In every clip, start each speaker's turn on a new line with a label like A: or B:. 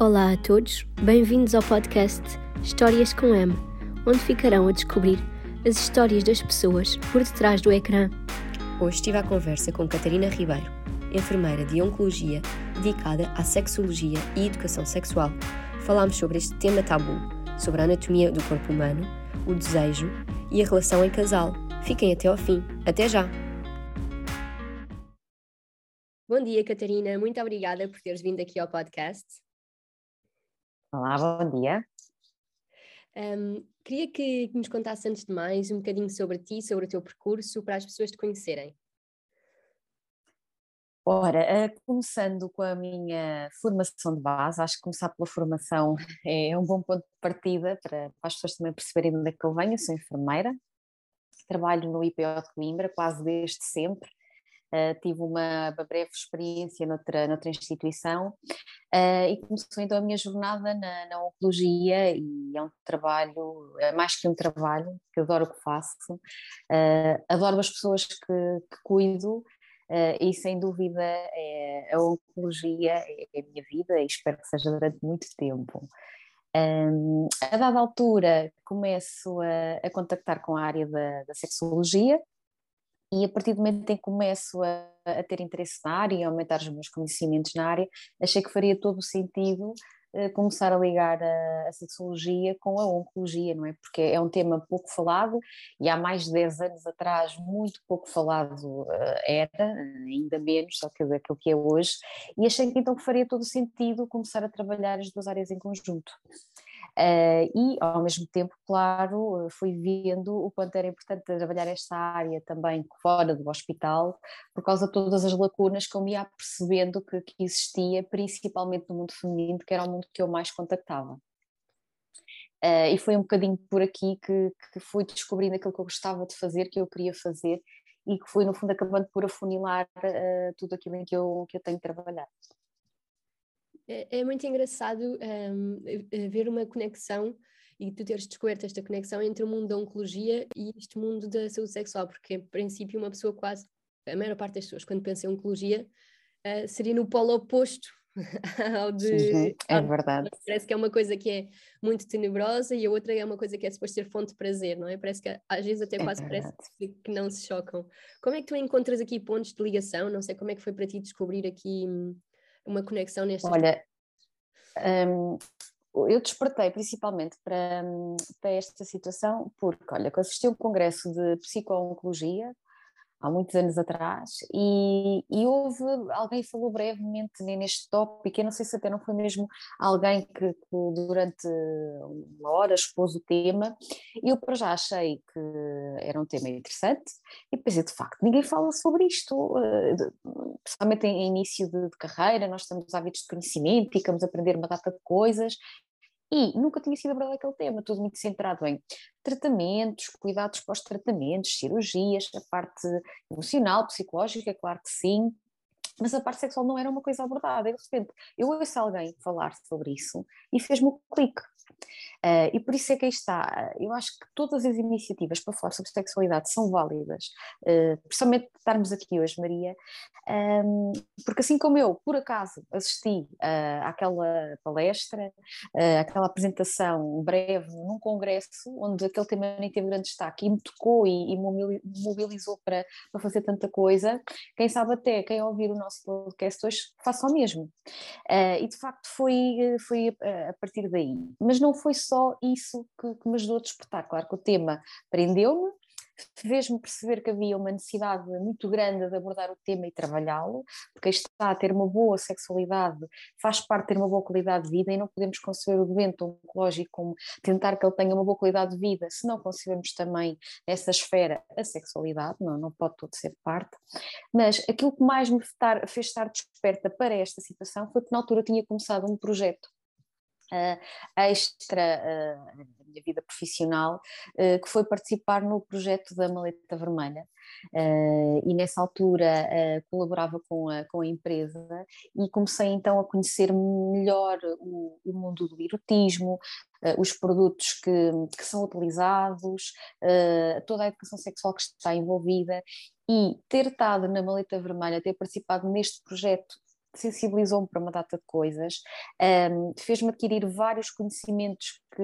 A: Olá a todos, bem-vindos ao podcast Histórias com M, onde ficarão a descobrir as histórias das pessoas por detrás do ecrã.
B: Hoje estive à conversa com Catarina Ribeiro, enfermeira de Oncologia dedicada à sexologia e educação sexual. Falámos sobre este tema tabu, sobre a anatomia do corpo humano, o desejo e a relação em casal. Fiquem até ao fim. Até já! Bom dia, Catarina. Muito obrigada por teres vindo aqui ao podcast.
C: Olá, bom dia.
B: Um, queria que nos contasse antes de mais um bocadinho sobre ti, sobre o teu percurso, para as pessoas te conhecerem.
C: Ora, uh, começando com a minha formação de base, acho que começar pela formação é um bom ponto de partida para, para as pessoas também perceberem de onde é que eu venho. Eu sou enfermeira, trabalho no IPO de Coimbra quase desde sempre Uh, tive uma, uma, breve experiência noutra, noutra instituição uh, e começou então a minha jornada na, na, oncologia e é um trabalho, é mais que um trabalho, que adoro o que faço, uh, adoro as pessoas que, que cuido e sem dúvida é, a oncologia é, é a minha vida e espero que seja durante muito tempo. Um, a dada altura começo a, a contactar com a área da, da sexologia, e a partir do momento em que começo a, a, ter interesse na área e aumentar os meus conhecimentos na área, achei que faria todo o sentido uh, começar a ligar a, a, sexologia com a oncologia, não é? Porque é um tema pouco falado e há mais de 10 anos atrás muito pouco falado uh, era, ainda menos, só que aquilo que é hoje, e achei que então faria todo o sentido começar a trabalhar as duas áreas em conjunto. Uh, e, ao mesmo tempo, claro, fui vendo o quanto era importante trabalhar esta área também fora do hospital, por causa de todas as lacunas que eu me ia percebendo que, que existia, principalmente no mundo feminino, que era o mundo que eu mais contactava. Uh, e foi um bocadinho por aqui que, que fui descobrindo aquilo que eu gostava de fazer, que eu queria fazer, e que fui, no fundo, acabando por afunilar uh, tudo aquilo em que eu, que eu tenho trabalhado.
B: É, é muito engraçado um, ver uma conexão e tu teres descoberto esta conexão entre o mundo da oncologia e este mundo da saúde sexual, porque, em princípio, uma pessoa quase, a maior parte das pessoas, quando pensa em oncologia, uh, seria no polo oposto ao de.
C: Uhum, é verdade.
B: Parece que é uma coisa que é muito tenebrosa e a outra é uma coisa que é suposto ser fonte de prazer, não é? Parece que às vezes até é quase verdade. parece que não se chocam. Como é que tu encontras aqui pontos de ligação? Não sei como é que foi para ti descobrir aqui hum, uma conexão nesta.
C: Olha, um, eu despertei principalmente para, hum, para esta situação porque, olha, que assisti a um congresso de psico-oncologia há muitos anos atrás, e, e houve, alguém falou brevemente neste tópico, eu não sei se até não foi mesmo alguém que, que durante uma hora expôs o tema, e eu para já achei que era um tema interessante, e pensei, de facto, ninguém fala sobre isto, eh, principalmente em início de, de carreira, nós estamos ávidos de conhecimento, ficamos a aprender uma data de coisas, e nunca tinha sido abordado aquele tema, tudo muito centrado em tratamentos, cuidados pós-tratamentos, cirurgias, a parte emocional, psicológica, claro que sim, mas a parte sexual não era uma coisa abordada. E de repente eu ouço alguém falar sobre isso e fez-me um clique. Uh, e por isso é que aí está, eu acho que todas as iniciativas para falar sobre sexualidade são válidas, uh, principalmente estarmos aqui hoje, Maria, um, porque assim como eu, por acaso, assisti uh, àquela palestra, uh, àquela apresentação breve num congresso, onde aquele tema nem teve grande destaque e me tocou e, e mobilizou para, para fazer tanta coisa, quem sabe até quem ouvir o nosso podcast hoje faça o mesmo. Uh, e de facto foi, foi a, a partir daí. Mas não foi só isso que, que me ajudou a despertar. Claro que o tema prendeu-me, fez-me perceber que havia uma necessidade muito grande de abordar o tema e trabalhá-lo, porque está a ter uma boa sexualidade, faz parte de ter uma boa qualidade de vida e não podemos conceber o doente oncológico como tentar que ele tenha uma boa qualidade de vida, se não concebemos também nessa esfera a sexualidade, não, não pode tudo ser parte. Mas aquilo que mais me fez estar desperta para esta situação foi que na altura tinha começado um projeto extra uh, da minha vida profissional, uh, que foi participar no projeto da Maleta Vermelha. e nessa altura colaborava com a, com a empresa e comecei então a conhecer melhor o, o mundo do erotismo, os produtos que, que são utilizados, toda a educação sexual que está envolvida e ter estado na Maleta Vermelha, ter participado neste projeto sensibilizou-me para uma data de coisas, um, fez-me adquirir vários conhecimentos que,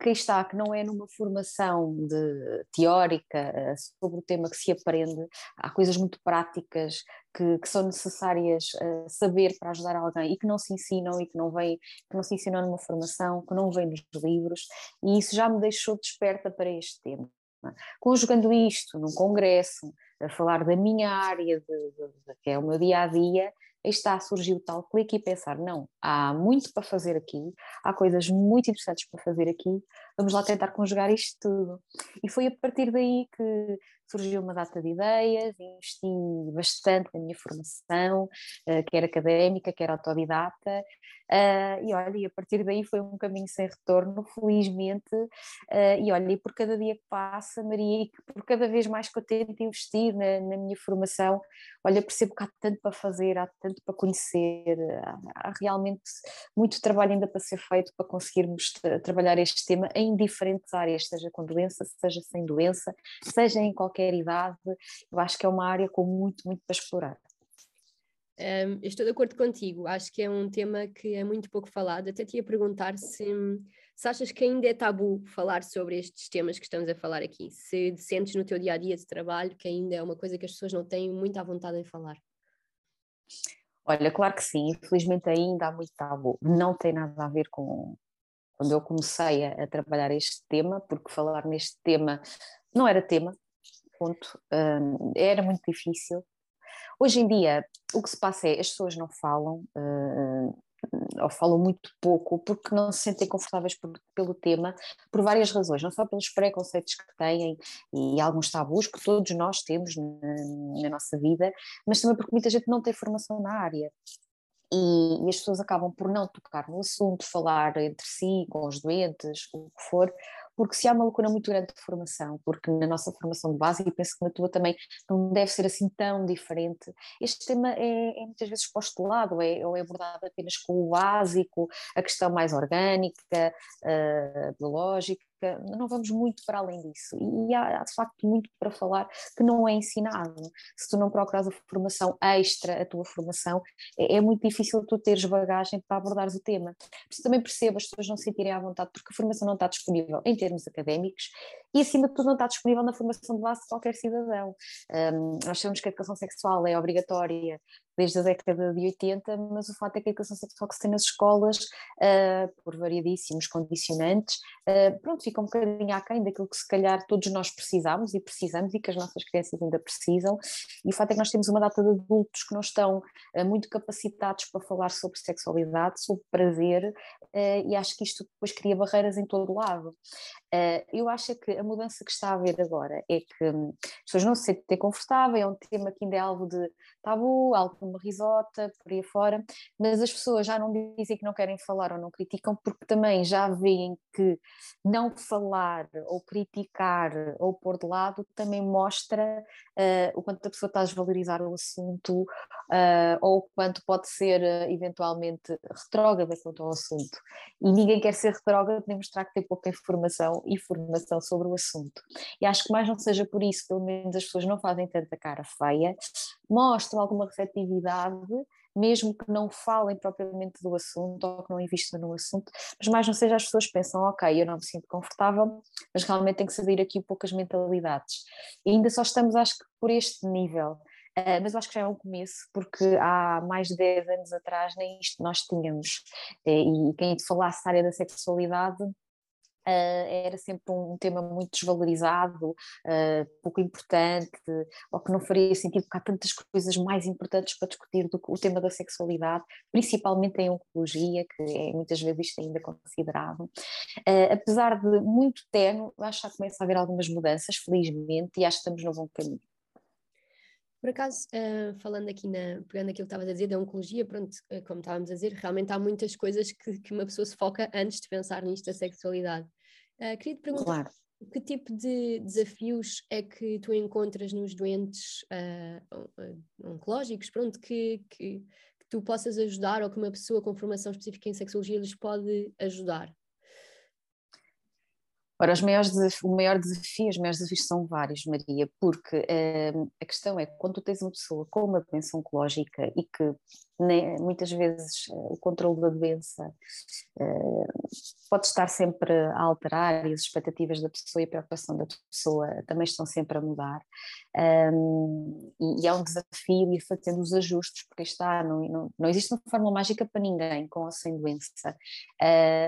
C: que está, que não é numa formação de, teórica eh, sobre o tema que se aprende, há coisas muito práticas que, que são necessárias uh, saber para ajudar alguém e que não se ensinam e que não vem, que não se ensinam numa formação, que não vem nos livros, e isso já me deixou desperta para este tema. Conjugando isto num congresso, a falar da minha área, de, de, de, que é o meu dia a dia, está a surgir o tal clique e pensar: não, há muito para fazer aqui, há coisas muito interessantes para fazer aqui, vamos lá tentar conjugar isto tudo. E foi a partir daí que surgiu uma data de ideias, investi bastante na minha formação, eh, quer académica, quer autodidata, Uh, e olha, e a partir daí foi um caminho sem retorno, felizmente. Uh, e olha, e por cada dia que passa, Maria, e por cada vez mais que eu tento investir na, na minha formação, olha, percebo que há tanto para fazer, há tanto para conhecer, há, há realmente muito trabalho ainda para ser feito para conseguirmos trabalhar este tema em diferentes áreas, seja com doença, seja sem doença, seja em qualquer idade. Eu acho que é uma área com muito, muito para explorar.
B: Um, estou de acordo contigo, acho que é um tema que é muito pouco falado. Até te ia perguntar se, se achas que ainda é tabu falar sobre estes temas que estamos a falar aqui, se sentes no teu dia a dia de trabalho que ainda é uma coisa que as pessoas não têm muita vontade em falar.
C: Olha, claro que sim, infelizmente ainda há muito tabu. Não tem nada a ver com quando eu comecei a, a trabalhar este tema, porque falar neste tema não era tema, ponto. Um, era muito difícil, Hoje em dia, o que se passa é as pessoas não falam, uh, ou falam muito pouco, porque não se sentem confortáveis por, pelo tema, por várias razões, não só pelos preconceitos que têm e alguns tabus que todos nós temos na, na nossa vida, mas também porque muita gente não tem formação na área. E, e, as pessoas acabam por não tocar no assunto, falar entre si, com os doentes, o que for, porque se há uma lacuna muito grande de formação, porque na nossa formação de base, e penso que na tua também não deve ser assim tão diferente, este tema é, é muitas vezes posto de lado, é, ou é abordado apenas com o básico, a questão mais orgânica, uh, biológica, não vamos muito para além disso. E há, de facto muito para falar que não é ensinado. Se tu não procuras a formação extra, a tua formação, é, é muito difícil tu teres bagagem para abordares o tema. Isso também percebo as pessoas não se sentirem à vontade, porque a formação não está disponível em termos académicos e, acima de tudo, não está disponível na formação de base de qualquer cidadão. Um, nós sabemos que a educação sexual é obrigatória desde a década de 80, mas o fato é que a educação sexual que se tem nas escolas, uh, por variadíssimos condicionantes, uh, pronto, fica um bocadinho aquém daquilo que se calhar todos nós precisamos e precisamos e que as nossas crianças ainda precisam, e o fato é que nós temos uma data de adultos que não estão uh, muito capacitados para falar sobre sexualidade, sobre prazer, e acho que isto depois cria barreiras em todo lado. Eu acho que a mudança que está a haver agora é que um, as pessoas não se sentem confortáveis, é um tema que ainda é algo de tabu, algo uma risota, por aí fora, mas as pessoas já não dizem que não querem falar ou não criticam, porque também já veem que não falar ou criticar ou pôr de lado também mostra uh, o quanto a pessoa está a desvalorizar o assunto uh, ou o quanto pode ser uh, eventualmente retrógrada quanto ao assunto. E ninguém quer ser retrógrado nem mostrar que tem pouca informação e formação sobre o assunto. E acho que mais não seja por isso, pelo menos as pessoas não fazem tanta cara feia, mostram alguma receptividade mesmo que não falem propriamente do assunto ou que não invistam no assunto, mas mais não seja as pessoas pensam, ok, eu não me sinto confortável, mas realmente tem que sair aqui poucas mentalidades. E ainda só estamos, acho que, por este nível. Uh, mas eu acho que já é um começo, porque há mais de 10 anos atrás nem isto nós tínhamos. E, e quem falasse da área da sexualidade era sempre um tema muito desvalorizado, uh, pouco importante, ou que não faria sentido, porque há tantas coisas mais importantes para discutir do que o tema da sexualidade, principalmente em oncologia, que é muitas vezes isto ainda considerado. Uh, apesar de muito tenue, acho que já começa a haver algumas mudanças, felizmente, e acho que estamos no bom caminho.
B: Por acaso, falando aqui na, pegando aquilo que estavas a dizer da oncologia, pronto, como estávamos a dizer, realmente há muitas coisas que, que uma pessoa se foca antes de pensar nisto da sexualidade. Uh, queria te perguntar claro. que tipo de desafios é que tu encontras nos doentes oncológicos, pronto, que, que, que tu possas ajudar ou que uma pessoa com formação específica em sexologia lhes pode ajudar?
C: Ora, os maiores o maior desafio, os maiores desafios são vários, Maria, porque uh, a questão é quando tu tens uma pessoa com uma doença oncológica e que né, muitas vezes uh, o controle da doença uh, pode estar sempre a alterar e as expectativas da pessoa e a preocupação da pessoa também estão sempre a mudar. Um, e, e é um desafio ir fazendo os ajustes, porque está, não, não, não existe uma fórmula mágica para ninguém com ou sem doença,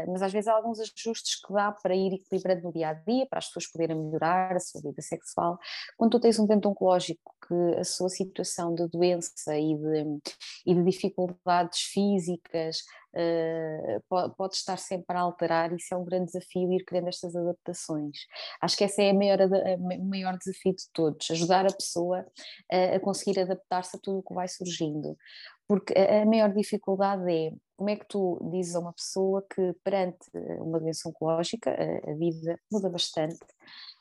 C: mas às vezes há alguns ajustes que dá para ir equilibrando no dia a dia, para as pessoas poderem melhorar a sua vida sexual. Quando tu tens um doente oncológico que a sua situação de doença e de, e de dificuldades físicas uh, pode, pode, estar sempre a alterar, isso é um grande desafio ir criando estas adaptações. Acho que esse é a maior, o maior desafio de todos, ajudar a pessoa a, a conseguir adaptar-se a tudo o que vai surgindo porque a maior dificuldade é como é que tu dizes a uma pessoa que perante uma doença oncológica a, vida muda bastante,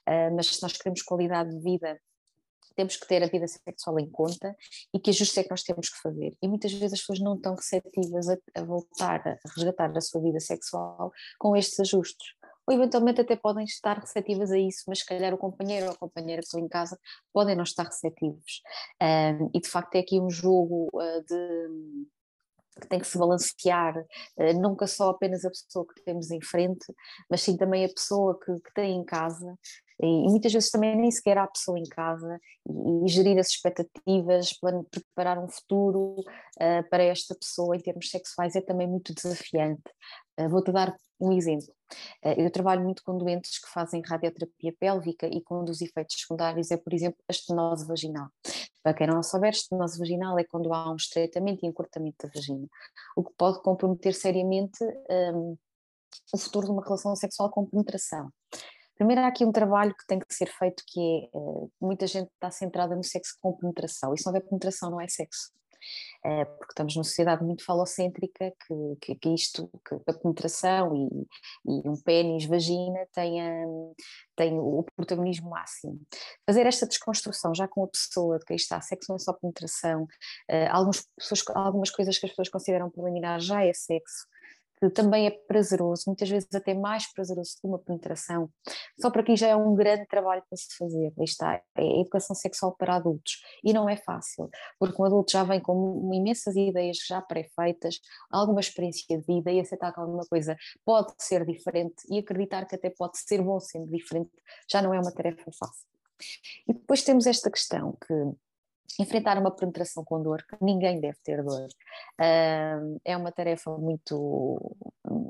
C: ah, mas se nós queremos qualidade de vida temos que ter a vida sexual em conta e que ajustes é que nós temos que fazer. E muitas vezes as pessoas não estão receptivas a, a voltar a resgatar a sua vida sexual com estes ajustes ou eventualmente até podem estar receptivas a isso, mas se calhar o companheiro ou a companheira que estão em casa podem não estar receptivos. Um, e de facto é aqui um jogo uh, de que tem que se balancear, uh, nunca só apenas a pessoa que temos em frente, mas sim também a pessoa que, que tem em casa, e, muitas vezes também nem sequer há pessoa em casa, e, e gerir as expectativas, preparar um futuro uh, para esta pessoa em termos sexuais é também muito desafiante. Uh, Vou-te dar um exemplo. Eh, eu trabalho muito com doentes que fazem radioterapia pélvica e com um dos efeitos secundários é, por exemplo, a estenose vaginal. Para quem não souber, estenose vaginal é quando há um estreitamento e encurtamento da vagina, o que pode comprometer seriamente um, o futuro de uma relação sexual com penetração. Primeiro há aqui um trabalho que tem que ser feito que é, eh, muita gente está centrada no sexo com penetração, e se não houver penetração não é sexo. Eh, porque estamos numa sociedade muito falocêntrica que, que, que isto, que a penetração e, e um pênis, vagina tem, tem o protagonismo máximo. Fazer esta desconstrução já com a pessoa de quem está, sexo não é só penetração, eh, algumas, pessoas, algumas coisas que as pessoas consideram preliminar já é sexo, que também é prazeroso, muitas vezes até mais prazeroso que uma penetração. Só para aqui já é um grande trabalho para se fazer. Está, é a educação sexual para adultos. E não é fácil, porque um adulto já vem com imensas ideias já pré-feitas, alguma experiência de vida e aceitar que alguma coisa pode ser diferente e acreditar que até pode ser bom sendo diferente já não é uma tarefa fácil. E depois temos esta questão que enfrentar uma penetração com dor, que ninguém deve ter dor, é uma tarefa muito,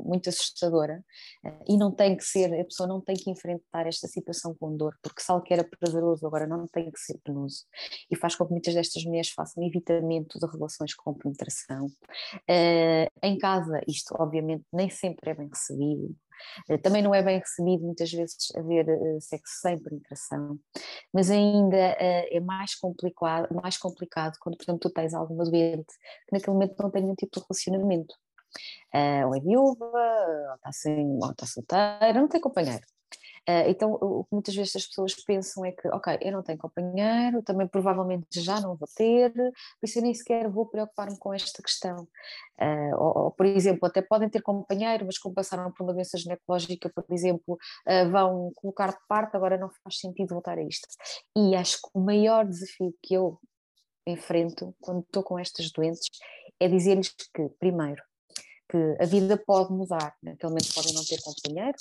C: muito assustadora uh, e não tem que ser, a pessoa não tem que enfrentar esta situação com dor, porque se algo que era prazeroso agora não tem que ser penoso e faz com que muitas destas mulheres façam evitamento de relações com penetração. Uh, em casa, isto obviamente nem sempre é bem recebido, eh, também não é bem recebido muitas vezes haver eh, sexo sem penetração, mas ainda eh, é mais complicado, mais complicado quando, por exemplo, tu tens alguma doente que naquele momento não tem nenhum tipo de relacionamento. ou é viúva, ou está, sem, ou está solteira, não tem companheiro. Uh, então, o que muitas vezes as pessoas pensam é que, ok, eu não tenho companheiro, também provavelmente já não vou ter, por isso eu nem sequer vou preocupar-me com esta questão. Uh, ou, ou, por exemplo, até podem ter companheiro, mas como passaram por uma doença ginecológica, por exemplo, uh, vão colocar de parte, agora não faz sentido voltar a isto. E acho que o maior desafio que eu enfrento quando estou com estas doentes é dizer-lhes que, primeiro, que a vida pode mudar, naquele momento podem não ter companheiro,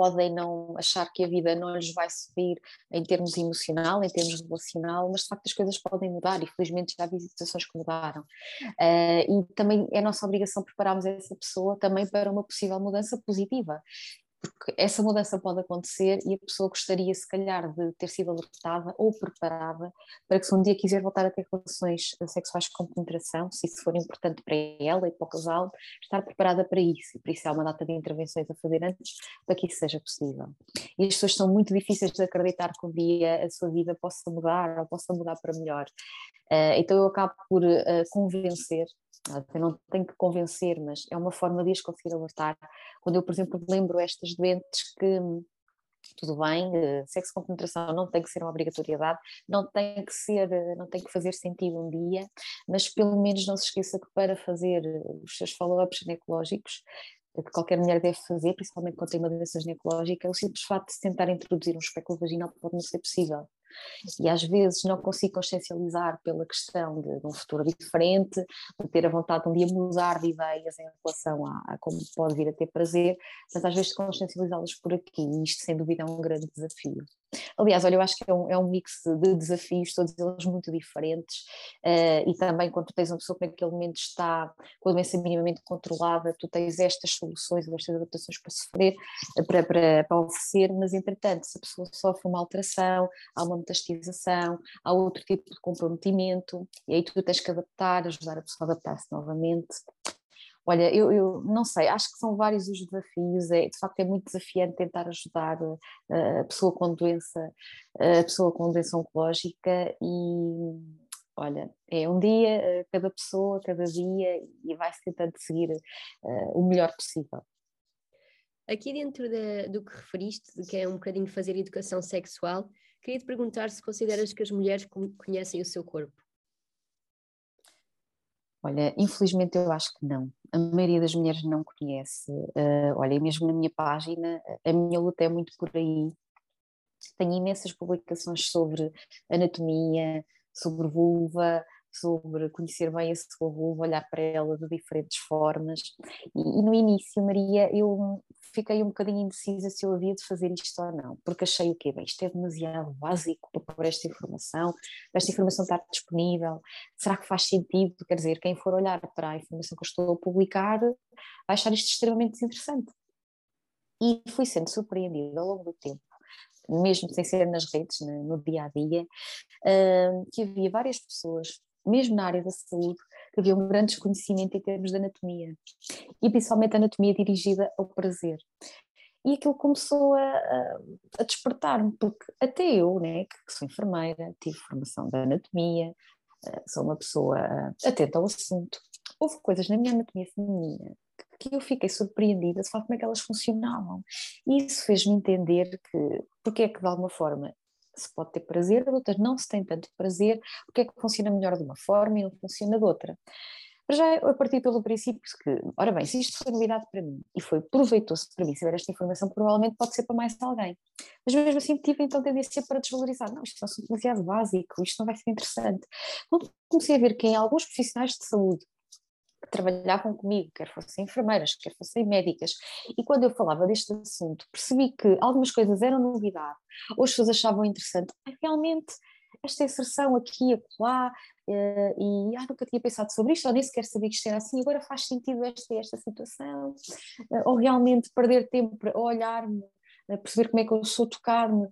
C: podem não achar que a vida não lhes vai subir em termos emocional, em termos relacional, mas de facto as coisas podem mudar e felizmente já vi situações que mudaram. Uh, e também é nossa obrigação prepararmos essa pessoa também para uma possível mudança positiva porque essa mudança pode acontecer e a pessoa gostaria, se calhar, de ter sido alertada ou preparada para que, se um dia quiser voltar a ter relações sexuais com penetração, se isso for importante para ela e para o casal, estar preparada para isso. E por isso há uma data de intervenções a fazer antes para que isso seja possível. E as pessoas são muito difíceis de acreditar que um dia a sua vida possa mudar ou possa mudar para melhor. Uh, então eu acabo por uh, convencer eu não tenho que convencer, mas é uma forma de as conseguir alertar. Quando eu, por exemplo, lembro estas doentes que tudo bem, eh, sexo com penetração não tem que ser uma obrigatoriedade, não tem que ser, eh, não tem que fazer sentido um dia, mas pelo menos não se esqueça que para fazer os seus follow-ups ginecológicos que qualquer mulher deve fazer, principalmente quando tem uma doença ginecológica, é o simples facto de tentar introduzir um espéculo vaginal pode não ser possível. E às vezes não consigo consciencializar pela questão de, de um futuro diferente, de ter a vontade de um dia mudar de ideias em relação a, a como pode vir a ter prazer, mas às vezes consciencializá-las por aqui, e isto sem dúvida é um grande desafio. Aliás, olha, eu acho que é um, é um mix de desafios, todos eles muito diferentes, uh, e também quando tens uma pessoa que naquele momento está com a doença minimamente controlada, tu tens estas soluções, estas adaptações para sofrer, para, para, para oferecer, mas entretanto, se a pessoa sofre uma alteração, há uma metastização, há outro tipo de comprometimento, e aí tu tens que adaptar, ajudar a pessoa a adaptar-se novamente. Olha, eu, eu, não sei, acho que são vários os desafios, é, de facto é muito desafiante tentar ajudar uh, a pessoa com doença, uh, a pessoa com doença oncológica e olha, é um dia, uh, cada pessoa, cada dia e vai-se tentando seguir o melhor possível.
B: Aqui dentro de, do que referiste, que é um bocadinho fazer educação sexual, queria te perguntar se consideras que as mulheres conhecem o seu corpo.
C: Olha, infelizmente eu acho que não. A maioria das mulheres não conhece. Uh, olha, mesmo na minha página, a minha luta é muito por aí. Tenho imensas publicações sobre anatomia, sobre vulva, sobre conhecer bem a sua vulva, olhar para ela de diferentes formas. E, e, no início, Maria, eu fiquei um bocadinho indecisa se eu havia de fazer isto ou não, porque achei o quê? Bem, isto é demasiado básico para pôr esta informação, esta informação estar disponível, será que faz sentido? Quer dizer, quem for olhar para a informação que eu estou a publicar vai achar isto extremamente desinteressante. E fui sendo surpreendida ao longo do tempo mesmo sem ser nas redes, no, dia a dia, que havia várias pessoas mesmo na área da saúde, que havia um grande desconhecimento em termos de anatomia, e principalmente anatomia dirigida ao prazer. E aquilo começou a, a despertar-me, porque até eu, né, que sou enfermeira, tive formação de anatomia, eh, sou uma pessoa atenta ao assunto, houve coisas na minha anatomia feminina que eu fiquei surpreendida de como é que elas funcionavam. E isso fez-me entender que, porque é que de alguma forma se pode ter prazer, de outras não se tem tanto prazer, porque é que funciona melhor de uma forma e não funciona de outra. Mas já eu parti pelo princípio que, ora bem, se isto foi novidade para mim e foi proveitoso para mim saber esta informação, provavelmente pode ser para mais alguém. Mas mesmo assim tive então tendência para desvalorizar. Não, isto é um assunto demasiado básico, isto não vai ser interessante. Quando comecei a ver que em alguns profissionais de saúde trabalhavam comigo, quer fossem enfermeiras, quer fossem médicas, e quando eu falava deste assunto, percebi que algumas coisas eram novidade, ou as pessoas achavam interessante, realmente esta inserção aqui e acolá, uh, e ah, nunca tinha pensado sobre isto, ou nem sequer sabia que isto era assim, agora faz sentido esta esta situação, uh, ou realmente perder tempo para olhar-me, uh, perceber como é que eu sou tocar-me,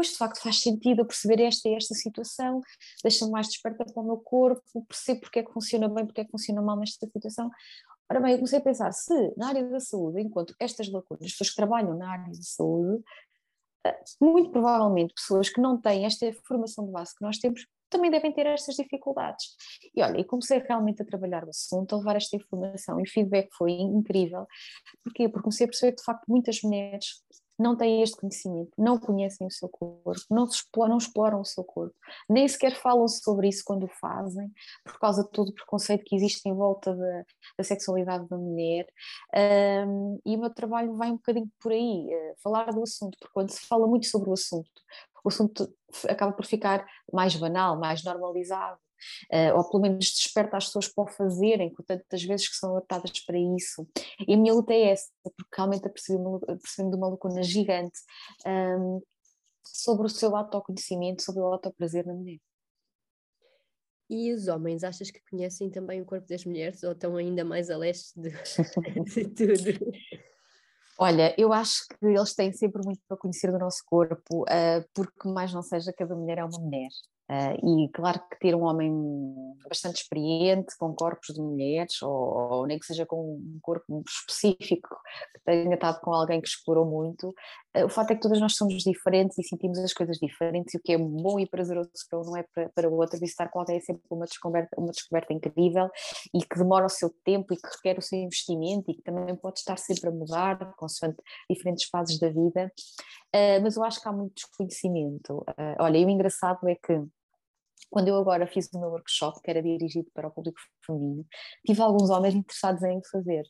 C: pois de facto faz sentido eu perceber esta e esta situação, deixa-me mais desperta para o meu corpo, percebo porque é que funciona bem, porque é que funciona mal nesta situação. Ora bem, eu comecei a pensar, se na área da saúde, enquanto estas lacunas, as pessoas que trabalham na área da saúde, eh, muito provavelmente pessoas que não têm esta formação de base que nós temos, também devem ter estas dificuldades. E olha, e comecei realmente a trabalhar o assunto, a levar esta informação e o feedback foi incrível. Porquê? Porque comecei a perceber que de facto muitas mulheres não têm este conhecimento, não conhecem o seu corpo, não, exploram, não exploram o seu corpo, nem sequer falam sobre isso quando o fazem, por causa de todo o preconceito que existe em volta da, da sexualidade da mulher. Um, e o meu trabalho vai um bocadinho por aí, uh, falar do assunto, porque quando se fala muito sobre o assunto, o assunto acaba por ficar mais banal, mais normalizado uh, ou pelo menos desperta as pessoas para o fazerem, com tantas vezes que são adaptadas para isso. E a minha luta é essa, porque realmente apercebi-me de uma lacuna gigante um, sobre o seu autoconhecimento, sobre o autoprazer na mulher.
B: E os homens, achas que conhecem também o corpo das mulheres ou estão ainda mais a leste de, de tudo?
C: Olha, eu acho que eles têm sempre muito para conhecer do nosso corpo, uh, porque mais não seja, cada mulher é uma mulher. Uh, e claro que ter um homem bastante experiente, com corpos de mulheres, ou, ou, nem que seja com um corpo específico, que tenha estado com alguém que explorou muito, uh, o fato é que todas nós somos diferentes e sentimos as coisas diferentes, e o que é bom e prazeroso para um não é para, para o outro, visitar com alguém é sempre uma descoberta, uma descoberta incrível e que demora o seu tempo e que requer o seu investimento e que também pode estar sempre a mudar, consoante diferentes fases da vida. Uh, mas eu acho que há muito desconhecimento. olha, e o engraçado é que quando eu agora fiz o meu workshop, que era dirigido para o público feminino, tive alguns homens interessados em fazer.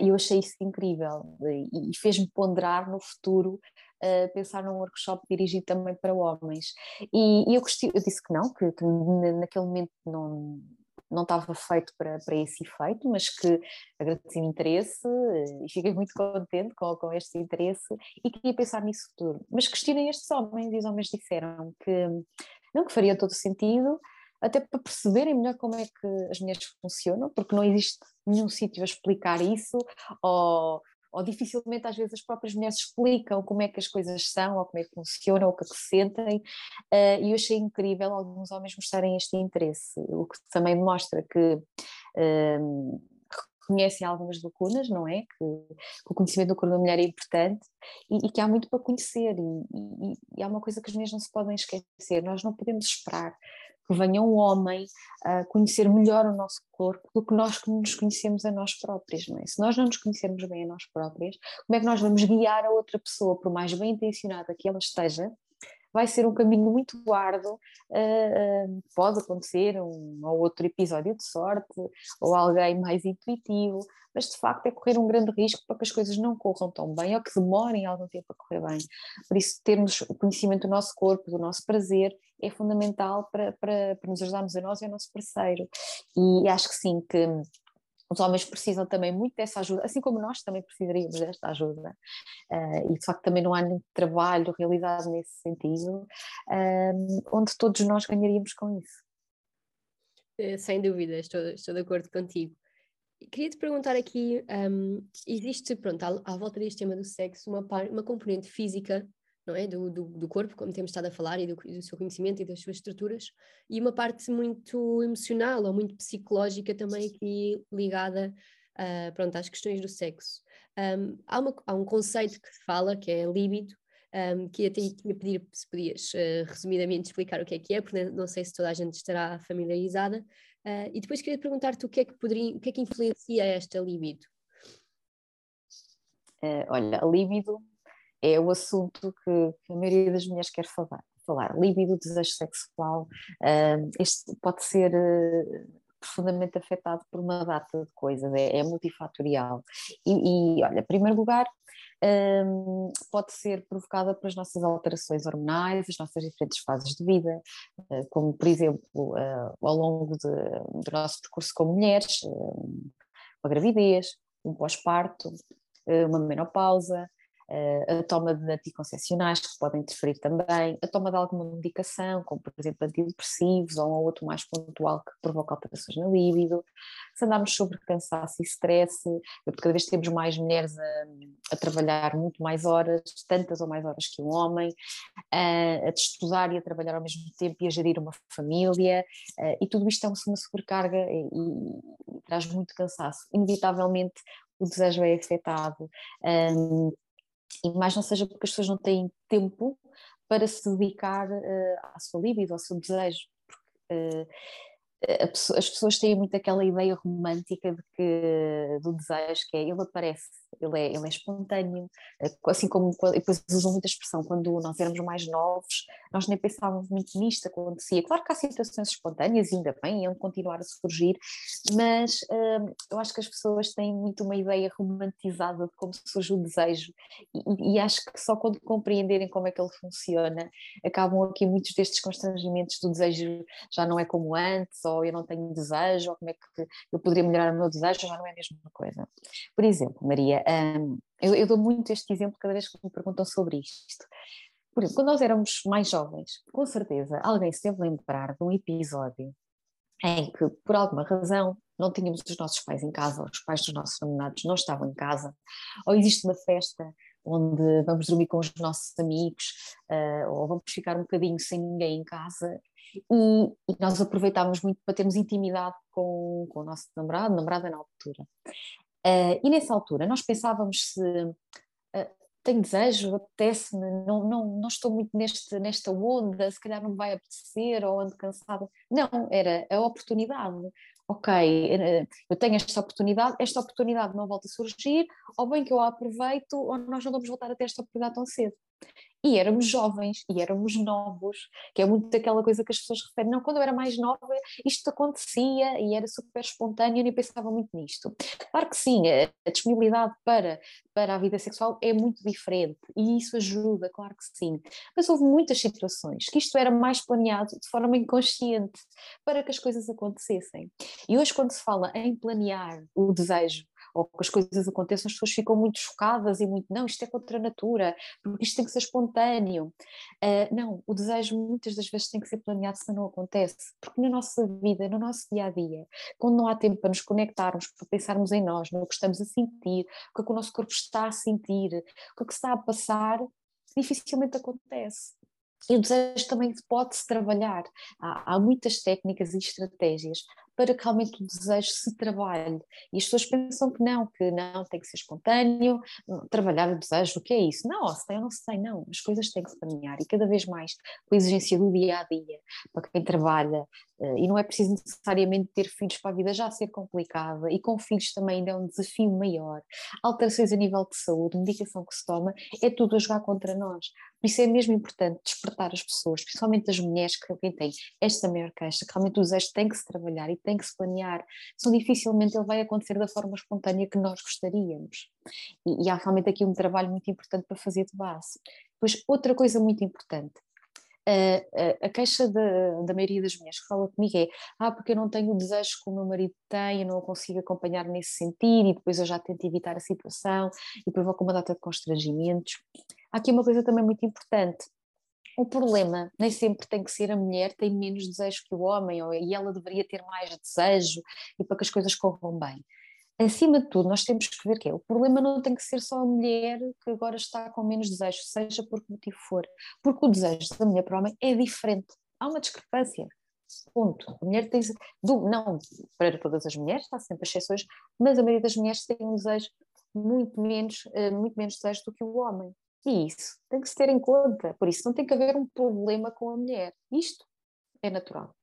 C: E eu achei isso incrível e fez-me ponderar no futuro uh, pensar num workshop dirigido também para homens. E, e eu, eu, disse que não, que, que naquele momento não, não estava feito para, para esse efeito, mas que agradeci o interesse e fiquei muito contente com, com este interesse e queria pensar nisso futuro. Mas questionei estes homens e os homens disseram que não, que faria todo sentido, até para perceberem melhor como é que as mulheres funcionam, porque não existe nenhum sítio a explicar isso, ou ou dificilmente às vezes as próprias mulheres explicam como é que as coisas são, ou como é que funcionam, ou o que é que sentem, uh, e eu achei incrível alguns homens mostrarem este interesse, o que também mostra que uh, reconhecem algumas lacunas, não é? Que, que, o conhecimento do corpo da mulher é importante e, e que há muito para conhecer, e, e, e há uma coisa que as mulheres não se podem esquecer, nós não podemos esperar que venha um homem a conhecer melhor o nosso corpo do que nós que nos conhecemos a nós próprios, não é? Se nós não nos conhecermos bem a nós próprios, como é que nós vamos guiar a outra pessoa, por mais bem intencionada que ela esteja, vai ser um caminho muito árduo, uh, pode acontecer um ou outro episódio de sorte, ou alguém mais intuitivo, mas de facto é correr um grande risco para que as coisas não corram tão bem ou que demorem algum tempo a correr bem. Por isso, termos o conhecimento do nosso corpo, do nosso prazer, é fundamental para, para, para nos ajudarmos a nós e ao nosso parceiro. E acho que sim, que os homens precisam também muito dessa ajuda, assim como nós também precisaríamos desta ajuda. Uh, e de facto também não há nenhum trabalho realizado nesse sentido, uh, onde todos nós ganharíamos com isso.
B: Eh, sem dúvida, estou, estou de acordo contigo. Queria te perguntar aqui: um, existe, pronto, à, à, volta deste tema do sexo, uma, par, uma componente física não é? Do, do, do, corpo, como temos estado a falar, e do, do, seu conhecimento e das suas estruturas, e uma parte muito emocional ou muito psicológica também aqui ligada uh, pronto, às questões do sexo. Um, há, uma, há, um conceito que se fala, que é líbido, um, que até ia pedir se podias uh, resumidamente explicar o que é que é, porque não sei se toda a gente estará familiarizada, uh, e depois queria perguntar-te o que é que poderia, o que é que influencia esta libido?
C: Uh, olha, a libido é o assunto que, que a maioria das mulheres quer falar. falar. Líbido, desejo sexual, uh, este pode ser uh, profundamente afetado por uma data de coisas, é, é multifatorial. E, e, olha, em primeiro lugar, um, pode ser provocada pelas nossas alterações hormonais, as nossas diferentes fases de vida, uh, como por exemplo uh, ao longo de, do nosso percurso como mulheres, uh, uma gravidez, um pós-parto, uma menopausa, a toma de anticoncepcionais que podem interferir também, a toma de alguma medicação, como por exemplo antidepressivos ou um outro mais pontual que provoca alterações na libido, se andarmos sobre cansaço e stress, porque cada vez temos mais mulheres a, a, trabalhar muito mais horas, tantas ou mais horas que um homem, a, a estudar e a trabalhar ao mesmo tempo e a gerir uma família, e tudo isto é uma sobrecarga e, e, e traz muito cansaço. Inevitavelmente o desejo é afetado. Um, e mais não seja porque as pessoas não têm tempo para se dedicar uh, à sua libido, ao seu desejo, porque uh, as pessoas têm muito aquela ideia romântica de que, do desejo, que é ele aparece, ele é, ele é espontâneo, eh, assim como depois usam muita expressão, quando nós éramos mais novos, nós nem pensávamos muito nisto, acontecia. Claro que há situações espontâneas, ainda bem, iam continuar a surgir, mas hum, eu acho que as pessoas têm muito uma ideia romantizada de como surge o desejo, e, e acho que só quando compreenderem como é que ele funciona, acabam aqui muitos destes constrangimentos do desejo já não é como antes, ou eu não tenho desejo, ou como é que eu poderia melhorar o meu desejo, já não é a mesma coisa. Por exemplo, Maria, um, eu, eu, dou muito este exemplo cada vez que me perguntam sobre isto. Por exemplo, quando nós éramos mais jovens, com certeza alguém se deve lembrar de um episódio em que, por alguma razão, não tínhamos os nossos pais em casa, os pais dos nossos namorados não estavam em casa, ou existe uma festa onde vamos dormir com os nossos amigos, uh, ou vamos ficar um bocadinho sem ninguém em casa, e, e nós aproveitávamos muito para termos intimidade com, com o nosso namorado, namorada na altura. Uh, e nessa altura nós pensávamos se uh, tenho desejo, apetece-me, não, não, não estou muito neste, nesta onda, se calhar não me vai apetecer ou ando cansada. Não, era a oportunidade. Ok, eu tenho esta oportunidade, esta oportunidade não volta a surgir, ou bem que eu a aproveito, ou nós não vamos voltar a ter esta oportunidade tão cedo. E éramos jovens, e éramos novos, que é muito daquela coisa que as pessoas referem, não, quando eu era mais nova isto acontecia e era super espontâneo e nem pensava muito nisto. Claro que sim, a disponibilidade para, para a vida sexual é muito diferente e isso ajuda, claro que sim, mas houve muitas situações que isto era mais planeado de forma inconsciente para que as coisas acontecessem. E hoje quando se fala em planear o desejo ou que as coisas aconteçam, as pessoas ficam muito chocadas e muito, não, isto é contra a natura, porque isto tem que ser espontâneo. Uh, não, o desejo muitas das vezes tem que ser planeado, senão não acontece, porque na nossa vida, no nosso dia a dia, quando não há tempo para nos conectarmos, para pensarmos em nós, no que estamos a sentir, o que, é que o nosso corpo está a sentir, o que, é que está a passar, dificilmente acontece. E o desejo também pode-se trabalhar. Há, há, muitas técnicas e estratégias para que realmente o desejo se trabalhe. E as pessoas pensam que não, que não, tem que ser espontâneo, trabalhar o desejo, o que é isso? Não, se tem ou não se tem, não. As coisas têm que se planear e cada vez mais com a exigência do dia a dia, para quem trabalha, eh, e não é preciso necessariamente ter filhos para a vida já ser complicada, e com filhos também ainda é um desafio maior. Alterações a nível de saúde, medicação que se toma, é tudo a jogar contra nós. Por isso é mesmo importante despertar as pessoas, principalmente as mulheres que quem tem esta maior queixa, que realmente o desejo tem que se trabalhar e tem que se planear, senão dificilmente ele vai acontecer da forma espontânea que nós gostaríamos. E, e há realmente aqui um trabalho muito importante para fazer de base. Depois, outra coisa muito importante, a, a, queixa da, da maioria das mulheres que fala comigo é ah, porque eu não tenho o desejo que o meu marido tem, eu não o consigo acompanhar nesse sentido e depois eu já tento evitar a situação e provoca uma data de constrangimentos. Há aqui uma coisa também muito importante. O problema nem sempre tem que ser a mulher tem menos desejo que o homem, ou, e ela deveria ter mais desejo e para que as coisas corram bem. Acima de tudo, nós temos que ver que é, o problema não tem que ser só a mulher que agora está com menos desejo, seja por que motivo for, porque o desejo da mulher para o homem é diferente. Há uma discrepância. Ponto. A mulher tem. Não para todas as mulheres, está sempre exceções, mas a maioria das mulheres tem um desejo muito menos, eh, muito menos desejo do que o homem. E isso tem que se ter em conta. Por isso, não tem que haver um problema com a mulher. Isto é natural.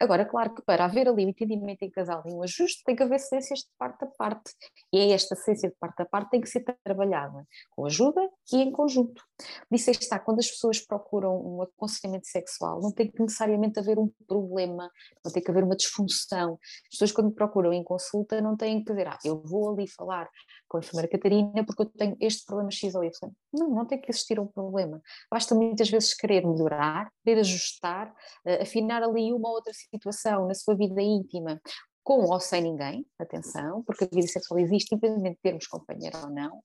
C: Agora, claro que para haver ali um entendimento em casal e um ajuste, tem que haver cências de parte a parte. E é esta cência de parte a parte tem que ser trabalhada com ajuda e em conjunto. Disse está, quando as pessoas procuram um aconselhamento sexual, não tem que necessariamente haver um problema, não tem que haver uma disfunção. As pessoas, quando procuram em consulta, não têm que dizer, ah, eu vou ali falar com a enfermeira Catarina porque eu tenho este problema X ou Y. Não, não tem que existir um problema. Basta muitas vezes querer melhorar, querer ajustar, uh, afinar ali uma ou outra situação na sua vida íntima, com ou sem ninguém, atenção, porque a vida sexual existe, independentemente de termos companheiro ou não,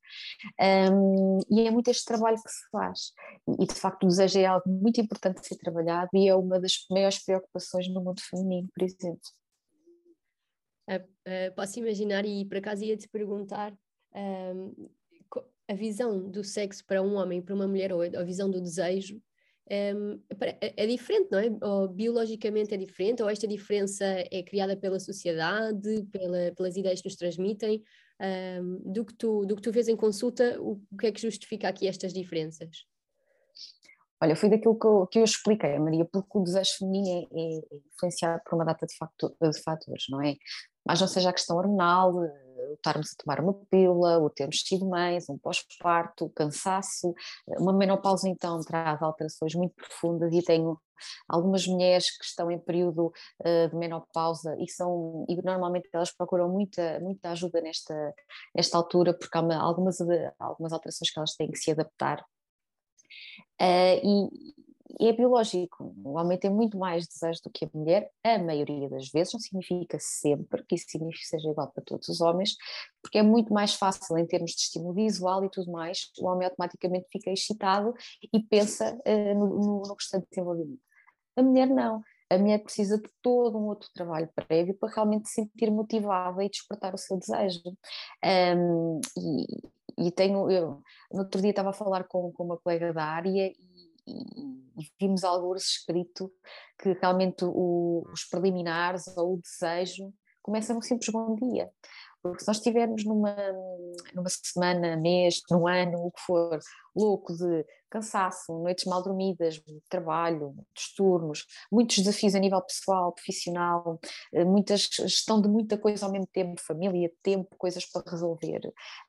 C: um, e é muito este trabalho que se faz. E de facto o desejo é algo muito importante de ser trabalhado e é uma das maiores preocupações no mundo feminino, por exemplo.
B: Uh, uh, posso imaginar, e por acaso ia te perguntar um, a visão do sexo para um homem e para uma mulher, ou a visão do desejo, um, é, é, diferente, não é? Ou biologicamente é diferente, ou esta diferença é criada pela sociedade, pela, pelas ideias que nos transmitem. Um, do, que tu, do que tu vês em consulta, o, que é que justifica aqui estas diferenças?
C: Olha, foi daquilo que eu, que eu expliquei, Maria, porque o desejo feminino é, é influenciado por uma data de, facto, de fatores, não é? Mas não seja a questão hormonal, estarmos a tomar uma pílula, ou termos sido mães, um pós-parto, cansaço. Uma menopausa, então, traz alterações muito profundas e tenho algumas mulheres que estão em período uh, de menopausa e são e normalmente elas procuram muita muita ajuda nesta nesta altura porque há uma, algumas algumas alterações que elas têm que se adaptar uh, e, é biológico. O homem tem muito mais desejo do que a mulher, a maioria das vezes, não significa sempre que isso signifique seja igual para todos os homens, porque é muito mais fácil em termos de estímulo visual e tudo mais, o homem automaticamente fica excitado e pensa uh, no, no, no restante desenvolvimento. A mulher não. A mulher precisa de todo um outro trabalho prévio para realmente se sentir motivada e despertar o seu desejo. Um, e, e tenho, eu, no outro dia estava a falar com, com uma colega da área e e, vimos alguns escrito que realmente o, os preliminares ou o desejo começa num simples bom dia. Porque se nós estivermos numa, numa semana, mês, num ano, o que for, louco de cansaço, noites mal dormidas, trabalho, muitos turnos, muitos desafios a nível pessoal, profissional, eh, muita gestão de muita coisa ao mesmo tempo, família, tempo, coisas para resolver,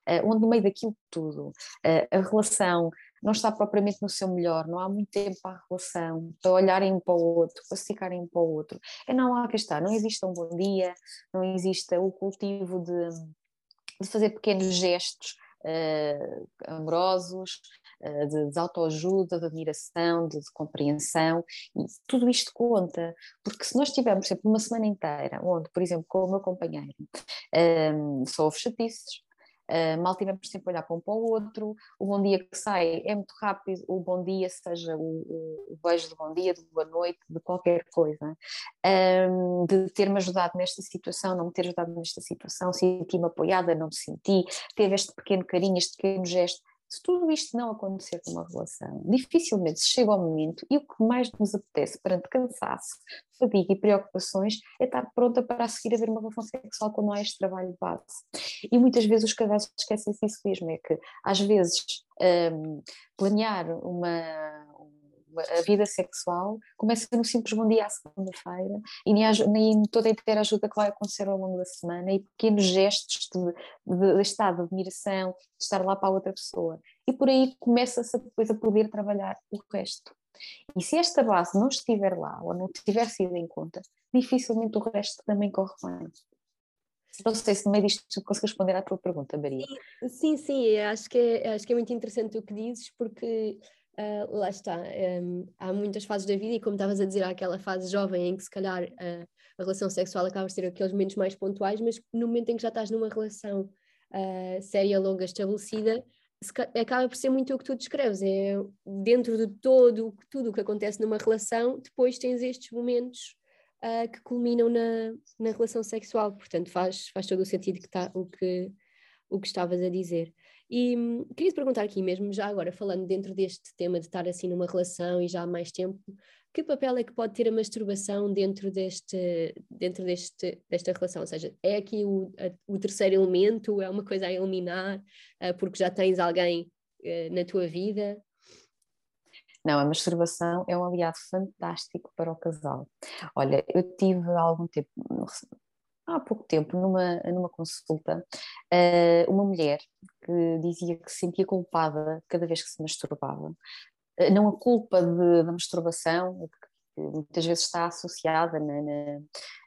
C: eh, onde no meio daquilo tudo, eh, a relação não está propriamente no seu melhor, não há muito tempo para a relação, para olharem um para o outro, para se ficarem um para o outro. É não há que está, não existe um bom dia, não existe o cultivo de, de fazer pequenos gestos uh, amorosos, uh, de, de autoajuda, de admiração, de, de, compreensão, e tudo isto conta, porque se nós tivermos sempre uma semana inteira, onde, por exemplo, com o meu companheiro, um, eh, só houve chatices, Uh, mal tivemos tempo a olhar para um para o outro, o bom dia que sai é muito rápido, o bom dia, seja o, o, o beijo de bom dia, de boa noite, de qualquer coisa, um, de ter-me ajudado nesta situação, não me ter ajudado nesta situação, senti-me apoiada, não me senti, teve este pequeno carinho, este pequeno gesto, se tudo isto não acontecer numa relação, dificilmente se chega ao momento e o que mais nos apetece perante cansaço, fadiga e preocupações é estar pronta para a seguir haver uma relação sexual quando há este trabalho de base. E muitas vezes os casais esquecem-se disso mesmo, é que às vezes um, planear uma a vida sexual começa no simples bom dia à segunda-feira e nem, toda a inteira ajuda que vai acontecer ao longo da semana e pequenos gestos de, de, de estado de admiração, de estar lá para a outra pessoa. E por aí começa-se depois a poder trabalhar o resto. E se esta base não estiver lá ou não tiver sido em conta, dificilmente o resto também corre bem. Não sei se no meio disto consigo responder à tua pergunta, Maria.
B: Sim, sim, acho que é, acho que é muito interessante o que dizes, porque Uh, lá está, um, há muitas fases da vida e como estavas a dizer, há aquela fase jovem em que se calhar uh, a relação sexual acaba por ser aqueles momentos mais pontuais, mas no momento em que já estás numa relação uh, séria, longa, estabelecida, acaba por ser muito o que tu descreves, é dentro de todo, tudo o que acontece numa relação, depois tens estes momentos que culminam na, na relação sexual, portanto faz, faz todo o sentido que tá, o, que, o que estavas a dizer. E hum, queria te perguntar aqui mesmo, já agora falando dentro deste tema de estar assim numa relação e já há mais tempo, que papel é que pode ter a masturbação dentro, deste, dentro deste, desta relação? Ou seja, é aqui o, a, o terceiro elemento, é uma coisa a eliminar, uh, porque já tens alguém uh, na tua vida?
C: Não, a masturbação é um aliado fantástico para o casal. Olha, eu tive algum tempo, há pouco tempo, numa, numa consulta, uh, uma mulher que dizia que se sentia culpada cada vez que se masturbava. Uh, não a culpa de, da masturbação, que muitas vezes está associada na, na,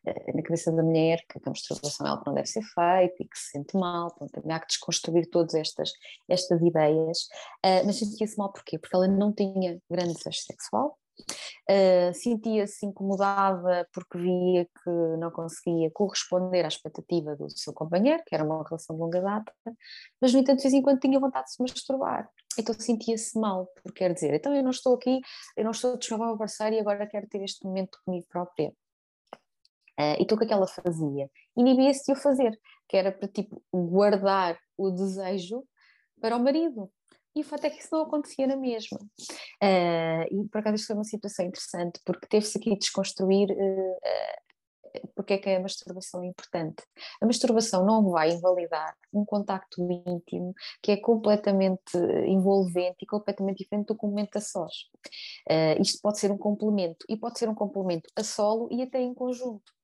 C: eh, na, cabeça da mulher, que a masturbação é algo que não deve ser feito e que se sente mal, também há que desconstruir todas estas, estas ideias, mas sentia-se mal porquê? Porque ela não tinha grande desejo sexual, Uh, sentia-se incomodada porque via que não conseguia corresponder à expectativa do seu companheiro, que era uma relação de longa data, mas no entanto de vez em quando tinha vontade de se masturbar. Então sentia-se mal, porque quer dizer, então eu não estou aqui, eu não estou a desculpar o meu parceiro e agora quero ter este momento comigo própria. Uh, então o que é que ela fazia? Inibia-se de o fazer, que era para tipo guardar o desejo para o marido, e o fato é que isso não acontecia na mesma. Uh, e por acaso isto foi uma situação interessante, porque teve-se aqui a desconstruir uh, porque é que a masturbação é importante. A masturbação não vai invalidar um contacto íntimo que é completamente envolvente e completamente diferente do momento a sós. Uh, isto pode ser um complemento, e pode ser um complemento a solo e até em conjunto.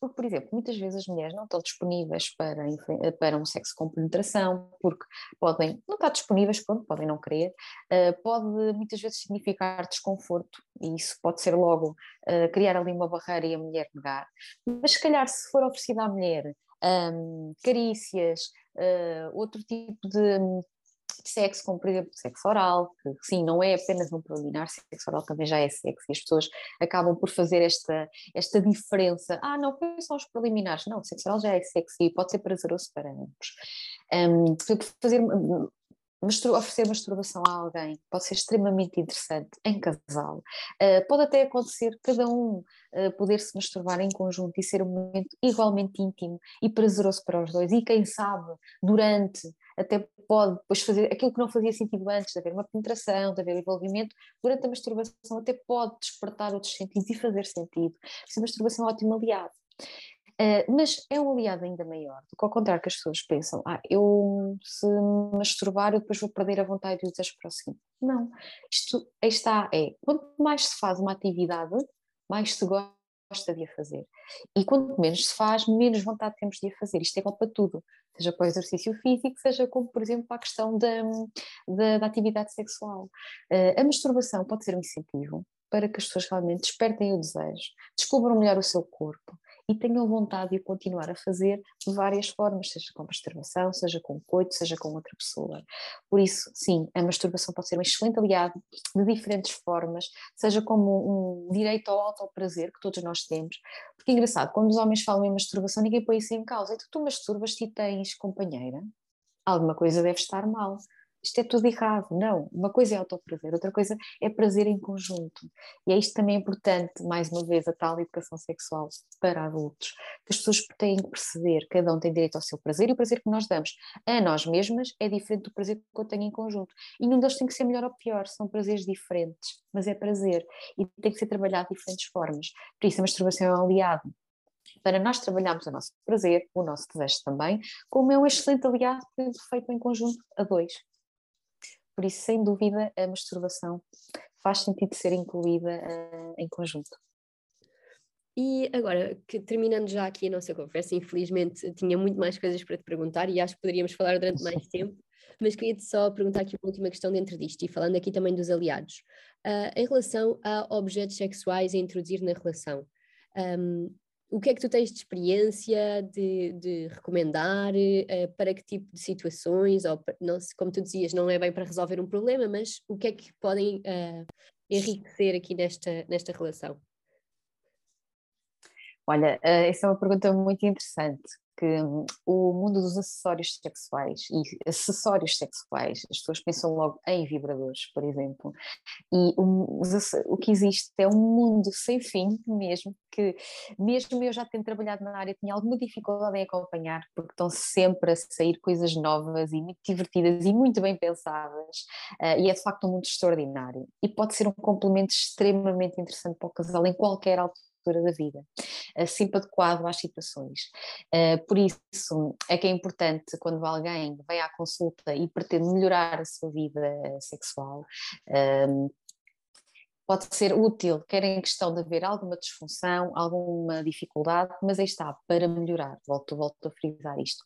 C: Porque, por exemplo, muitas vezes as mulheres não estão disponíveis para, para um sexo com penetração, porque podem não estar disponíveis, pronto, podem não querer, uh, pode muitas vezes significar desconforto, e isso pode ser logo uh, criar ali uma barreira e a mulher negar. Mas se calhar se for oferecida à mulher um, carícias, uh, outro tipo de sexo, como por exemplo sexo oral, que sim, não é apenas um preliminar, sexo oral também já é sexo, e as pessoas acabam por fazer esta, esta diferença. Ah, não, foi só os preliminares. Não, sexo oral já é sexo e pode ser prazeroso para ambos. Um, fazer oferecer masturbação a alguém pode ser extremamente interessante em casal. Uh, pode até acontecer cada um uh, poder se masturbar em conjunto e ser um momento igualmente íntimo e prazeroso para os dois. E quem sabe, durante até pode depois fazer aquilo que não fazia sentido antes, de haver uma penetração, de haver envolvimento, durante a masturbação até pode despertar outros sentidos e fazer sentido. Essa masturbação é um ótimo aliado. Uh, mas é um aliado ainda maior, do que ao contrário que as pessoas pensam, ah, eu se masturbar eu depois vou perder a vontade e o desejo para o seguinte. Não, isto está, é, quanto mais se faz uma atividade, mais se gosta gosta de a fazer. E quanto menos se faz, menos vontade temos de a fazer. Isto é igual para tudo, seja para o exercício físico, seja como, por exemplo, para a questão da, da, da atividade sexual. Uh, a masturbação pode ser um incentivo para que as pessoas realmente despertem o desejo, descubram melhor o seu corpo, e tenham vontade de continuar a fazer de várias formas, seja com masturbação, seja com coito, seja com outra pessoa. Por isso, sim, a masturbação pode ser um excelente aliado de diferentes formas, seja como um direito ao autoprazer que todos nós temos. Porque é engraçado, quando os homens falam em masturbação, ninguém põe isso em causa. Então, tu masturbas e tens companheira? Alguma coisa deve estar mal isto é tudo errado. Não, uma coisa é autoprazer, outra coisa é prazer em conjunto. E é isto também importante, mais uma vez, a tal educação sexual para adultos, que as pessoas têm que perceber, cada um tem direito ao seu prazer e o prazer que nós damos a nós mesmas é diferente do prazer que eu tenho em conjunto. E nenhum deles tem que ser melhor ou pior, são prazeres diferentes, mas é prazer e tem que ser trabalhado de diferentes formas. Por isso, a masturbação é um aliado para nós trabalharmos o nosso prazer, o nosso desejo também, como é um excelente aliado feito em conjunto a dois. Por isso, sem dúvida, a masturbação faz sentido ser incluída uh, em conjunto.
B: E agora, que, terminando já aqui a nossa conversa, infelizmente tinha muito mais coisas para te perguntar e acho que poderíamos falar durante mais tempo, mas queria-te só perguntar aqui uma última questão dentro disto e falando aqui também dos aliados. Uh, em relação a objetos sexuais a introduzir na relação, um, o que é que tu tens de experiência de, de recomendar, uh, para que tipo de situações, ou não, como tu dizias, não é bem para resolver um problema, mas o que é que podem uh, enriquecer aqui nesta, nesta relação?
C: Olha, uh, essa é uma pergunta muito interessante, que hum, o mundo dos acessórios sexuais e acessórios sexuais, as pessoas pensam logo em vibradores, por exemplo, e o, o que existe é um mundo sem fim mesmo, que mesmo eu já tendo trabalhado na área tinha alguma dificuldade em acompanhar, porque estão sempre a sair coisas novas e muito divertidas e muito bem pensadas, uh, e é de facto um mundo extraordinário, e pode ser um complemento extremamente interessante para o casal em qualquer altura altura da vida, sempre adequado às situações. Eh, por isso é que é importante quando alguém vem à consulta e pretende melhorar a sua vida sexual, ehm, pode ser útil, quer em questão de haver alguma disfunção, alguma dificuldade, mas aí está, para melhorar, volto, volto a frisar isto.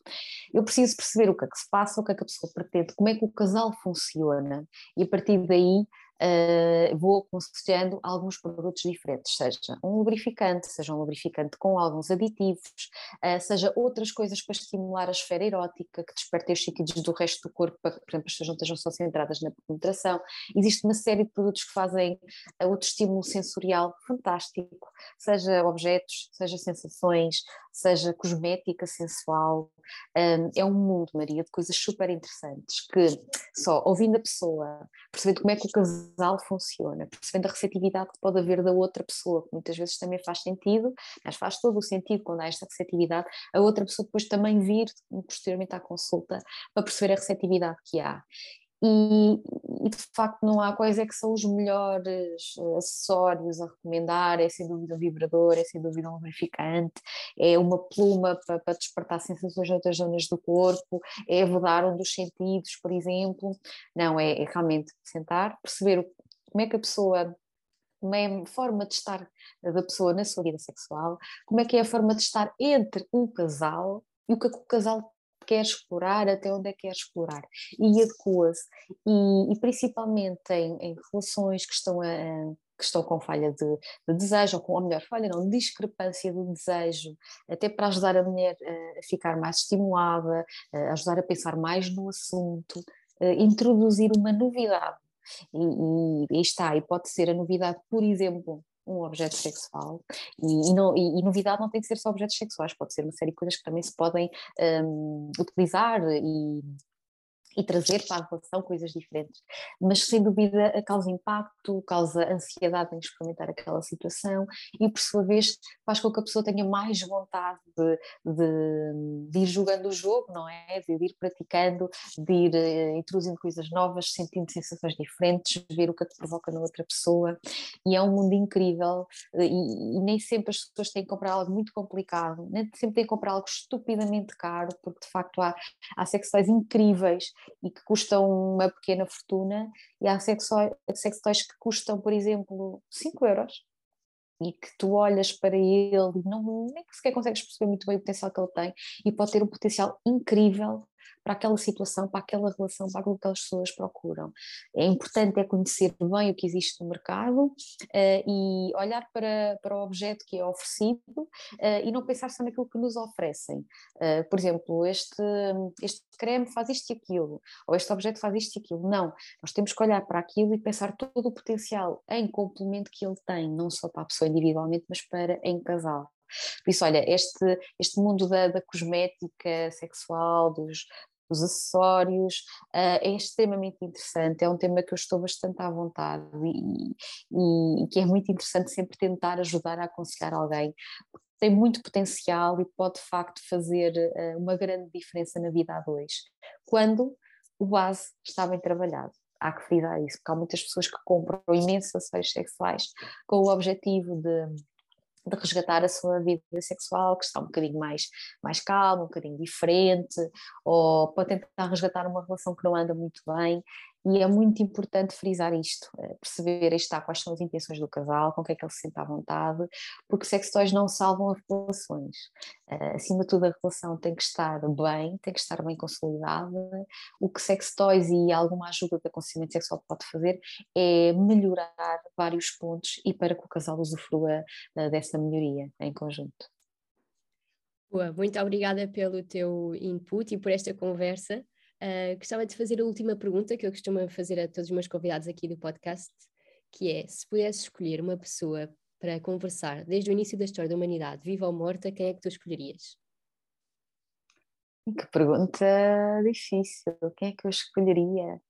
C: Eu preciso perceber o que é que se passa, o que é que a pessoa pretende, como é que o casal funciona, e a partir daí uh, vou aconselhando alguns produtos diferentes, seja um lubrificante, seja um lubrificante com alguns aditivos, uh, seja outras coisas para estimular a esfera erótica, que despertem os sentidos do resto do corpo, para que, por exemplo, as pessoas não estejam só centradas na penetração. Existe uma série de produtos que fazem uh, outro estímulo sensorial fantástico, seja objetos, seja sensações, seja cosmética sensual. Um, é um mundo, Maria, de coisas super interessantes que só ouvindo a pessoa, percebendo como é que o casal funciona, percebendo a receptividade que pode haver da outra pessoa, que muitas vezes também faz sentido, mas faz todo o sentido quando há esta receptividade, a outra pessoa depois também vir posteriormente à consulta para perceber a receptividade que há. E, de facto não há coisa que são os melhores eh, acessórios a recomendar, é sem dúvida um vibrador, é sem dúvida um lubrificante, é uma pluma para, para despertar sensações em outras zonas do corpo, é vedar um dos sentidos, por exemplo. Não, é, é realmente sentar, perceber como é que a pessoa como é a forma de estar da pessoa na sua vida sexual, como é que é a forma de estar entre um casal e o que, é que o casal quer explorar, até onde é que quer explorar, e adequa-se, e, e, principalmente em, em, relações que estão a, que estão com falha de, de, desejo, ou com, ou melhor, falha não, discrepância de desejo, até para ajudar a mulher a, a ficar mais estimulada, a ajudar a pensar mais no assunto, introduzir uma novidade. E, e, e está, e pode ser a novidade, por exemplo, um objeto sexual e, e, e, e, novidade não tem que ser só objetos sexuais, pode ser uma série de coisas que também se podem um, utilizar e e trazer para a relação coisas diferentes. Mas sem dúvida causa impacto, causa ansiedade em experimentar aquela situação e por sua vez faz com que a pessoa tenha mais vontade de, de, de ir jogando o jogo, não é? De ir praticando, de ir uh, introduzindo coisas novas, sentindo sensações diferentes, ver o que é que provoca na outra pessoa. E é um mundo incrível uh, e, e, nem sempre as pessoas têm que comprar algo muito complicado, nem sempre têm que comprar algo estupidamente caro, porque de facto há, há sexuais incríveis e que custam uma pequena fortuna, e há sextoys que custam, por exemplo, 5 euros. e que tu olhas para ele e não, nem sequer consegues perceber muito bem o potencial que ele tem e pode ter um potencial incrível para aquela situação, para aquela relação, para aquilo que as pessoas procuram. É importante é conhecer bem o que existe no mercado uh, e olhar para, para o objeto que é oferecido uh, e não pensar só naquilo que nos oferecem. Uh, por exemplo, este, este creme faz isto e aquilo, ou este objeto faz isto e aquilo. Não, nós temos que olhar para aquilo e pensar todo o potencial em complemento que ele tem, não só para a pessoa individualmente, mas para em casal. Por isso, olha, este, este mundo da, da cosmética sexual, dos, dos acessórios, uh, é extremamente interessante, é um tema que eu estou bastante à vontade e, e, e que é muito interessante sempre tentar ajudar a aconselhar alguém, tem muito potencial e pode de facto fazer uh, uma grande diferença na vida a dois, quando o base está bem trabalhado. Há que frisar isso, porque há muitas pessoas que compram imensos acessórios sexuais com o objetivo de de resgatar a sua vida sexual, que está um bocadinho mais, mais calma, um bocadinho diferente, ou para tentar resgatar uma relação que não anda muito bem, e é muito importante frisar isto, eh, perceber está, quais são as intenções do casal, com o que é que ele se sente à vontade, porque sexo toys não salvam as relações. Uh, acima de tudo, a relação tem que estar bem, tem que estar bem consolidada. O que sexo toys e alguma ajuda de aconselhamento sexual pode fazer é melhorar vários pontos e para que o casal usufrua uh, dessa melhoria em conjunto.
B: Boa, muito obrigada pelo teu input e por esta conversa. Uh, gostava de fazer a última pergunta que eu costumo fazer a todos os meus convidados aqui do podcast, que é: se pudesse escolher uma pessoa para conversar desde o início da história da humanidade, viva ou morta, quem é que tu escolherias?
C: Que pergunta difícil. Quem é que eu escolheria?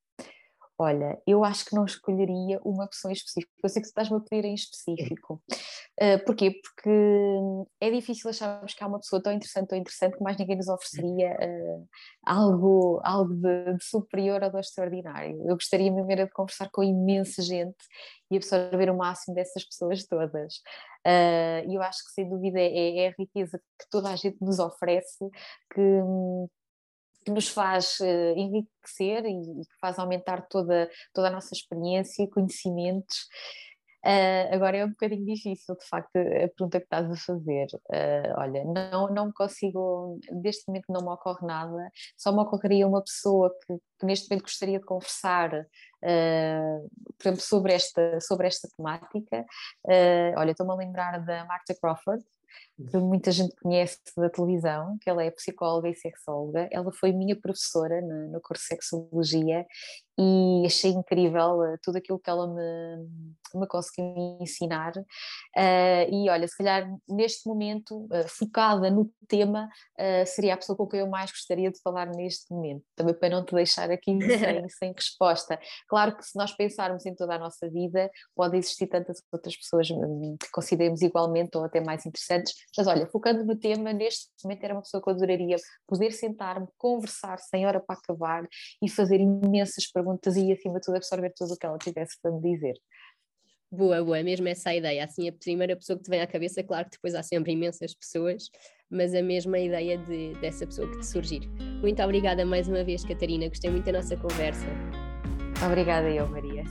C: Olha, eu acho que não escolheria uma pessoa em específico. Eu sei que tu estás-me a pedir em específico. Uh, porquê? Porque é difícil acharmos que há uma pessoa tão interessante, tão interessante, que mais ninguém nos ofereceria uh, algo, algo de, de, superior ou de extraordinário. Eu gostaria mesmo de conversar com imensa gente e absorver o máximo dessas pessoas todas. Uh, e eu acho que, sem dúvida, é, é a riqueza que toda a gente nos oferece que que nos faz uh, enriquecer e, e, que faz aumentar toda, toda a nossa experiência e conhecimentos. Uh, agora é um bocadinho difícil, de facto, a pergunta que estás a fazer. Uh, olha, não, não consigo, neste momento não me ocorre nada, só me ocorreria uma pessoa que, que neste momento gostaria de conversar, uh, por exemplo, sobre esta, sobre esta temática. olha, estou-me a lembrar da Marta Crawford, que muita gente conhece da televisão, que ela é psicóloga e sexóloga. Ela foi minha professora no, no curso de Sexologia e achei incrível uh, tudo aquilo que ela me, me conseguiu ensinar. Uh, e olha, se calhar neste momento, uh, focada no tema, seria a pessoa com quem eu mais gostaria de falar neste momento, também para não te deixar aqui sem, sem resposta. Claro que se nós pensarmos em toda a nossa vida, pode existir tantas outras pessoas hum, que consideremos igualmente ou até mais interessantes, mas olha, focando no tema, neste momento era uma pessoa que eu adoraria poder sentar-me, conversar sem hora para acabar e fazer imensas perguntas perguntas e, acima de tudo, absorver tudo o que ela tivesse para me dizer.
B: Boa, boa, mesmo essa ideia. Assim, a primeira pessoa que te vem à cabeça, claro que depois há sempre imensas pessoas, mas a mesma ideia de, dessa pessoa que te surgir. Muito obrigada mais uma vez, Catarina. Gostei muito da nossa conversa.
C: Obrigada eu, Maria.